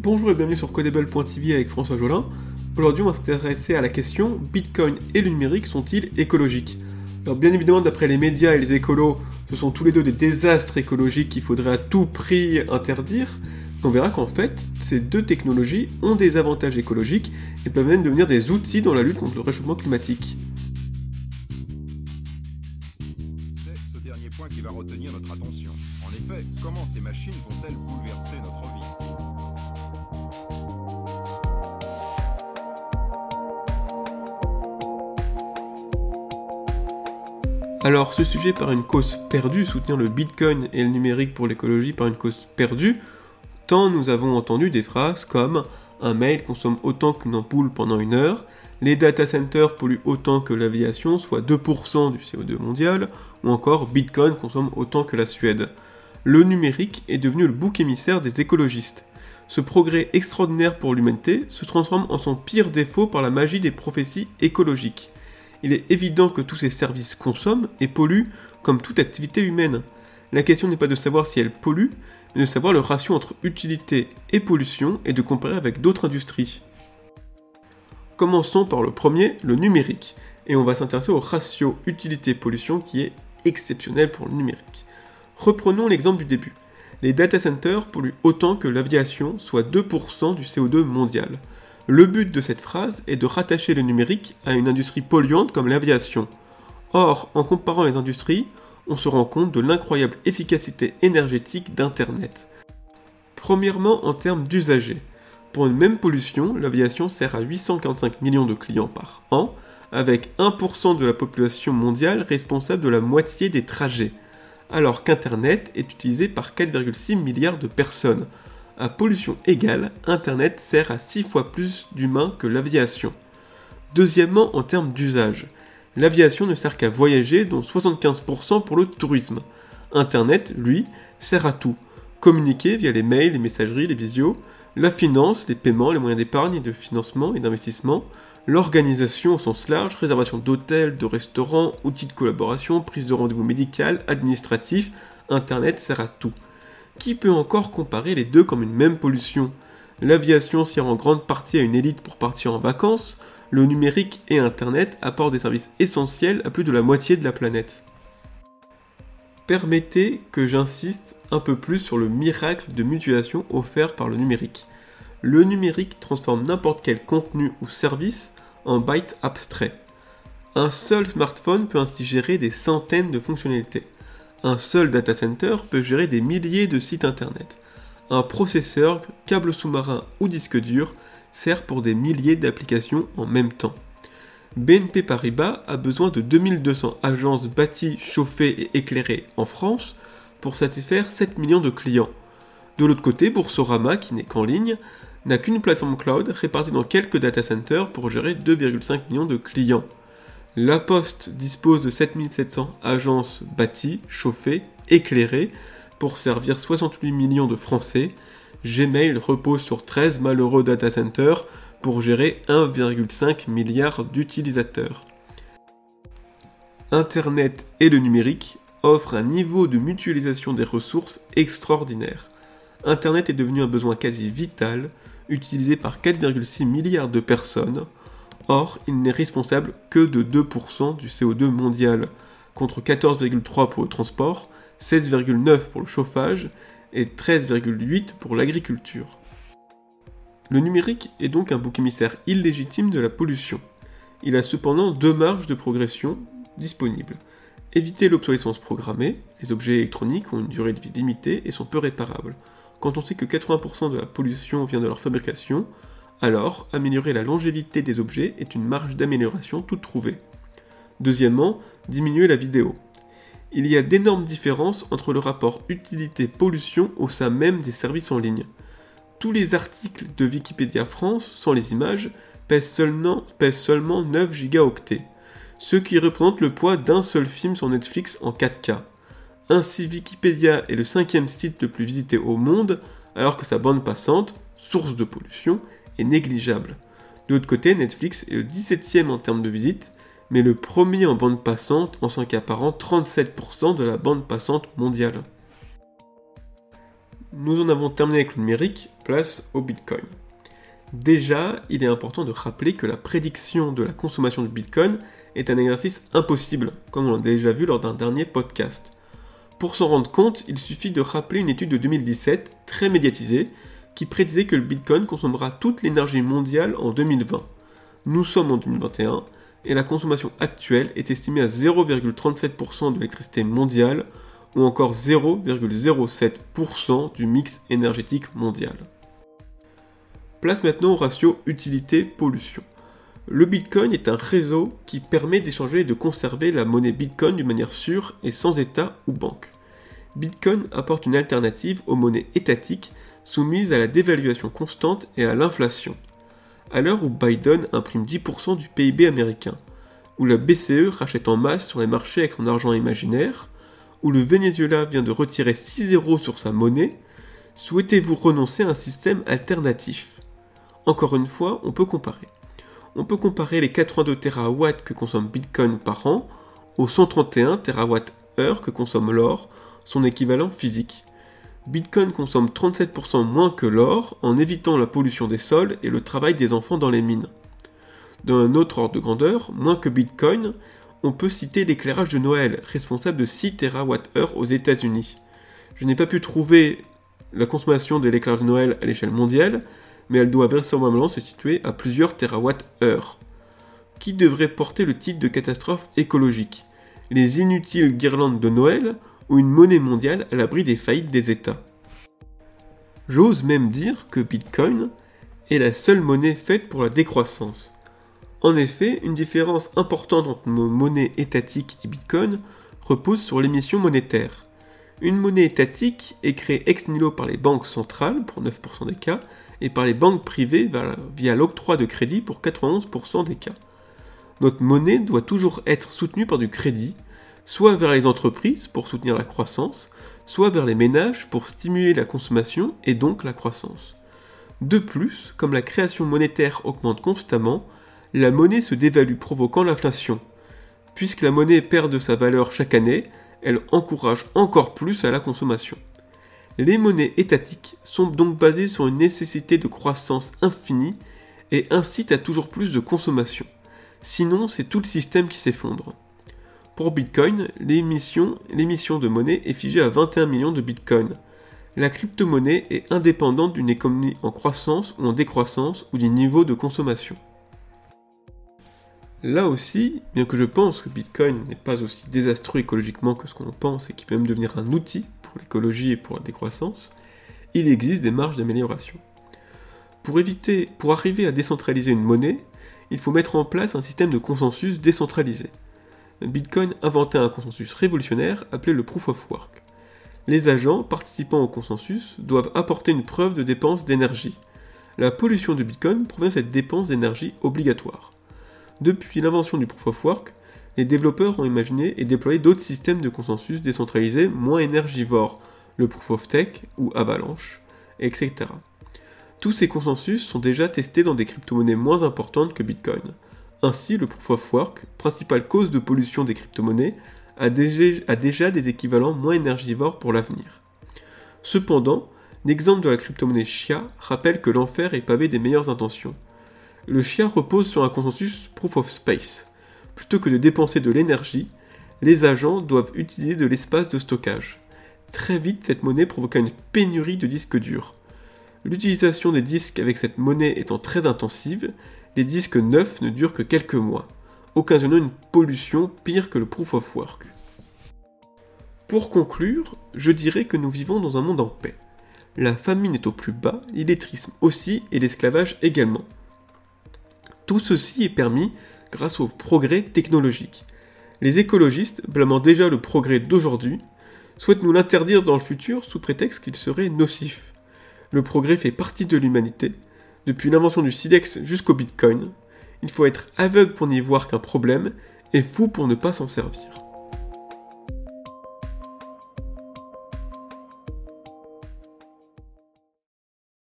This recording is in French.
Bonjour et bienvenue sur Codable.tv avec François Jolin. Aujourd'hui, on va s'intéresser à la question Bitcoin et le numérique sont-ils écologiques? Alors, bien évidemment, d'après les médias et les écolos, ce sont tous les deux des désastres écologiques qu'il faudrait à tout prix interdire. On verra qu'en fait, ces deux technologies ont des avantages écologiques et peuvent même devenir des outils dans la lutte contre le réchauffement climatique. C'est ce dernier point qui va retenir notre attention. En effet, comment ces machines vont-elles Alors, ce sujet par une cause perdue, soutenir le bitcoin et le numérique pour l'écologie par une cause perdue, tant nous avons entendu des phrases comme un mail consomme autant qu'une ampoule pendant une heure, les data centers polluent autant que l'aviation, soit 2% du CO2 mondial, ou encore Bitcoin consomme autant que la Suède. Le numérique est devenu le bouc émissaire des écologistes. Ce progrès extraordinaire pour l'humanité se transforme en son pire défaut par la magie des prophéties écologiques il est évident que tous ces services consomment et polluent comme toute activité humaine. La question n'est pas de savoir si elles polluent, mais de savoir le ratio entre utilité et pollution et de comparer avec d'autres industries. Commençons par le premier, le numérique, et on va s'intéresser au ratio utilité-pollution qui est exceptionnel pour le numérique. Reprenons l'exemple du début. Les data centers polluent autant que l'aviation, soit 2% du CO2 mondial. Le but de cette phrase est de rattacher le numérique à une industrie polluante comme l'aviation. Or, en comparant les industries, on se rend compte de l'incroyable efficacité énergétique d'Internet. Premièrement, en termes d'usagers. Pour une même pollution, l'aviation sert à 845 millions de clients par an, avec 1% de la population mondiale responsable de la moitié des trajets, alors qu'Internet est utilisé par 4,6 milliards de personnes, à pollution égale, Internet sert à 6 fois plus d'humains que l'aviation. Deuxièmement, en termes d'usage, l'aviation ne sert qu'à voyager, dont 75% pour le tourisme. Internet, lui, sert à tout. Communiquer via les mails, les messageries, les visios, la finance, les paiements, les moyens d'épargne et de financement et d'investissement, l'organisation au sens large, réservation d'hôtels, de restaurants, outils de collaboration, prise de rendez-vous médical, administratif, Internet sert à tout. Qui peut encore comparer les deux comme une même pollution? L'aviation sert en grande partie à une élite pour partir en vacances, le numérique et Internet apportent des services essentiels à plus de la moitié de la planète. Permettez que j'insiste un peu plus sur le miracle de mutualisation offert par le numérique. Le numérique transforme n'importe quel contenu ou service en bytes abstraits. Un seul smartphone peut ainsi gérer des centaines de fonctionnalités. Un seul data center peut gérer des milliers de sites internet. Un processeur, câble sous-marin ou disque dur sert pour des milliers d'applications en même temps. BNP Paribas a besoin de 2200 agences bâties, chauffées et éclairées en France pour satisfaire 7 millions de clients. De l'autre côté, Boursorama, qui n'est qu'en ligne, n'a qu'une plateforme cloud répartie dans quelques data centers pour gérer 2,5 millions de clients. La Poste dispose de 7700 agences bâties, chauffées, éclairées pour servir 68 millions de Français. Gmail repose sur 13 malheureux data centers pour gérer 1,5 milliard d'utilisateurs. Internet et le numérique offrent un niveau de mutualisation des ressources extraordinaire. Internet est devenu un besoin quasi vital, utilisé par 4,6 milliards de personnes, Or, il n'est responsable que de 2% du CO2 mondial, contre 14,3% pour le transport, 16,9% pour le chauffage et 13,8% pour l'agriculture. Le numérique est donc un bouc émissaire illégitime de la pollution. Il a cependant deux marges de progression disponibles. Éviter l'obsolescence programmée, les objets électroniques ont une durée de vie limitée et sont peu réparables. Quand on sait que 80% de la pollution vient de leur fabrication, alors améliorer la longévité des objets est une marge d'amélioration toute trouvée. Deuxièmement, diminuer la vidéo. Il y a d'énormes différences entre le rapport utilité-pollution au sein même des services en ligne. Tous les articles de Wikipédia France, sans les images, pèsent seulement, pèsent seulement 9 gigaoctets, ce qui représente le poids d'un seul film sur Netflix en 4K. Ainsi, Wikipédia est le cinquième site le plus visité au monde, alors que sa bande passante, source de pollution, négligeable. De l'autre côté, Netflix est le 17e en termes de visites, mais le premier en bande passante en s'accaparant 37% de la bande passante mondiale. Nous en avons terminé avec le numérique, place au Bitcoin. Déjà, il est important de rappeler que la prédiction de la consommation du Bitcoin est un exercice impossible, comme on l'a déjà vu lors d'un dernier podcast. Pour s'en rendre compte, il suffit de rappeler une étude de 2017, très médiatisée, qui prédisait que le Bitcoin consommera toute l'énergie mondiale en 2020. Nous sommes en 2021, et la consommation actuelle est estimée à 0,37% de l'électricité mondiale, ou encore 0,07% du mix énergétique mondial. Place maintenant au ratio utilité-pollution. Le Bitcoin est un réseau qui permet d'échanger et de conserver la monnaie Bitcoin d'une manière sûre et sans État ou banque. Bitcoin apporte une alternative aux monnaies étatiques soumises à la dévaluation constante et à l'inflation. À l'heure où Biden imprime 10% du PIB américain, où la BCE rachète en masse sur les marchés avec son argent imaginaire, où le Venezuela vient de retirer 6 euros sur sa monnaie, souhaitez-vous renoncer à un système alternatif? Encore une fois, on peut comparer. On peut comparer les 82 TWh que consomme Bitcoin par an aux 131 TWh que consomme l'or, son équivalent physique. Bitcoin consomme 37% moins que l'or en évitant la pollution des sols et le travail des enfants dans les mines. Dans un autre ordre de grandeur, moins que Bitcoin, on peut citer l'éclairage de Noël, responsable de 6 TWh aux États-Unis. Je n'ai pas pu trouver la consommation de l'éclairage de Noël à l'échelle mondiale, mais elle doit vraisemblablement se situer à plusieurs TWh. Qui devrait porter le titre de catastrophe écologique? Les inutiles guirlandes de Noël ou une monnaie mondiale à l'abri des faillites des États J'ose même dire que Bitcoin est la seule monnaie faite pour la décroissance. En effet, une différence importante entre nos monnaies étatiques et Bitcoin repose sur l'émission monétaire. Une monnaie étatique est créée ex nihilo par les banques centrales pour 9% des cas et par les banques privées via l'octroi de crédit pour 91% des cas. Notre monnaie doit toujours être soutenue par du crédit, soit vers les entreprises pour soutenir la croissance, soit vers les ménages pour stimuler la consommation et donc la croissance. De plus, comme la création monétaire augmente constamment, la monnaie se dévalue provoquant l'inflation. Puisque la monnaie perd de sa valeur chaque année, elle encourage encore plus à la consommation. Les monnaies étatiques sont donc basées sur une nécessité de croissance infinie et incitent à toujours plus de consommation. Sinon, c'est tout le système qui s'effondre. Pour Bitcoin, l'émission, de monnaie est figée à 21 millions de Bitcoin. La crypto-monnaie est indépendante d'une économie en croissance ou en décroissance ou du niveau de consommation. Là aussi, bien que je pense que Bitcoin n'est pas aussi désastreux écologiquement que ce qu'on pense et qu'il peut même devenir un outil l'écologie et pour la décroissance, il existe des marges d'amélioration. Pour éviter, pour arriver à décentraliser une monnaie, il faut mettre en place un système de consensus décentralisé. Bitcoin inventait un consensus révolutionnaire appelé le Proof of Work. Les agents participant au consensus doivent apporter une preuve de dépense d'énergie. La pollution de Bitcoin provient de cette dépense d'énergie obligatoire. Depuis l'invention du Proof of Work, les développeurs ont imaginé et déployé d'autres systèmes de consensus décentralisés moins énergivores, le Proof of Tech ou Avalanche, etc. Tous ces consensus sont déjà testés dans des crypto-monnaies moins importantes que Bitcoin. Ainsi, le Proof of Work, principale cause de pollution des crypto-monnaies, a déjà des équivalents moins énergivores pour l'avenir. Cependant, l'exemple de la crypto-monnaie Chia rappelle que l'enfer est pavé des meilleures intentions. Le Chia repose sur un consensus Proof of Space, plutôt que de dépenser de l'énergie, les agents doivent utiliser de l'espace de stockage. Très vite, cette monnaie provoqua une pénurie de disques durs. L'utilisation des disques avec cette monnaie étant très intensive, les disques neufs ne durent que quelques mois, occasionnant une pollution pire que le proof of work. Pour conclure, je dirais que nous vivons dans un monde en paix. La famine est au plus bas, l'illettrisme aussi et l'esclavage également. Tout ceci est permis grâce au progrès technologique. Les écologistes, blâmant déjà le progrès d'aujourd'hui, souhaitent nous l'interdire dans le futur sous prétexte qu'il serait nocif. Le progrès fait partie de l'humanité. Depuis l'invention du silex jusqu'au bitcoin, il faut être aveugle pour n'y voir qu'un problème et fou pour ne pas s'en servir.